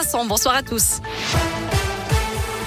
Vincent, bonsoir à tous.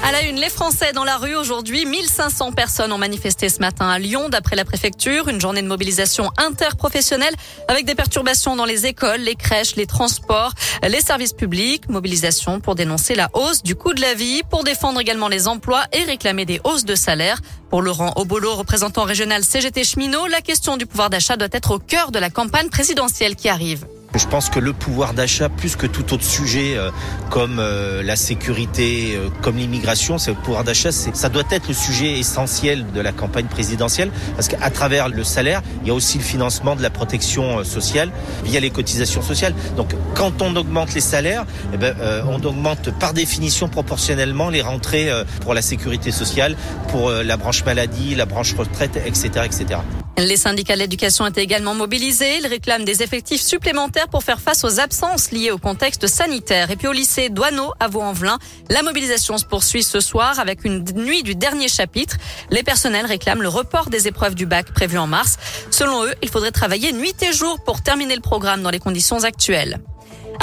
À la une, les Français dans la rue aujourd'hui. 1500 personnes ont manifesté ce matin à Lyon, d'après la préfecture. Une journée de mobilisation interprofessionnelle avec des perturbations dans les écoles, les crèches, les transports, les services publics. Mobilisation pour dénoncer la hausse du coût de la vie, pour défendre également les emplois et réclamer des hausses de salaire. Pour Laurent Obolo, représentant régional CGT Cheminot, la question du pouvoir d'achat doit être au cœur de la campagne présidentielle qui arrive. Je pense que le pouvoir d'achat, plus que tout autre sujet euh, comme euh, la sécurité, euh, comme l'immigration, c'est le pouvoir d'achat, ça doit être le sujet essentiel de la campagne présidentielle, parce qu'à travers le salaire, il y a aussi le financement de la protection sociale via les cotisations sociales. Donc, quand on augmente les salaires, eh ben, on augmente par définition proportionnellement les rentrées pour la sécurité sociale, pour la branche maladie, la branche retraite, etc., etc. Les syndicats de l'éducation étaient également mobilisés. Ils réclament des effectifs supplémentaires pour faire face aux absences liées au contexte sanitaire. Et puis au lycée Douaneau à Vaux-en-Velin, la mobilisation se poursuit ce soir avec une nuit du dernier chapitre. Les personnels réclament le report des épreuves du bac prévues en mars. Selon eux, il faudrait travailler nuit et jour pour terminer le programme dans les conditions actuelles.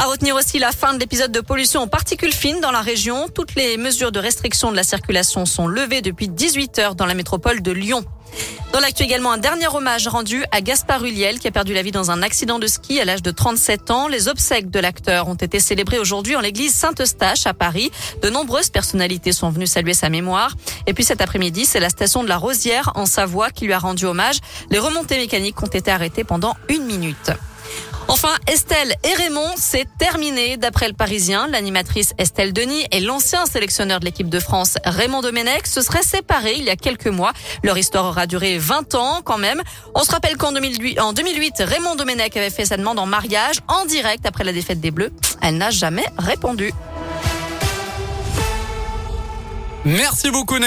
À retenir aussi la fin de l'épisode de pollution aux particules fines dans la région. Toutes les mesures de restriction de la circulation sont levées depuis 18 heures dans la métropole de Lyon. Dans l'actu également, un dernier hommage rendu à Gaspard Huliel qui a perdu la vie dans un accident de ski à l'âge de 37 ans. Les obsèques de l'acteur ont été célébrées aujourd'hui en l'église Saint-Eustache à Paris. De nombreuses personnalités sont venues saluer sa mémoire. Et puis cet après-midi, c'est la station de la Rosière en Savoie qui lui a rendu hommage. Les remontées mécaniques ont été arrêtées pendant une minute. Enfin, Estelle et Raymond, c'est terminé. D'après le Parisien, l'animatrice Estelle Denis et l'ancien sélectionneur de l'équipe de France, Raymond Domenech, se seraient séparés il y a quelques mois. Leur histoire aura duré 20 ans quand même. On se rappelle qu'en 2008, en 2008, Raymond Domenech avait fait sa demande en mariage en direct après la défaite des Bleus. Elle n'a jamais répondu. Merci beaucoup,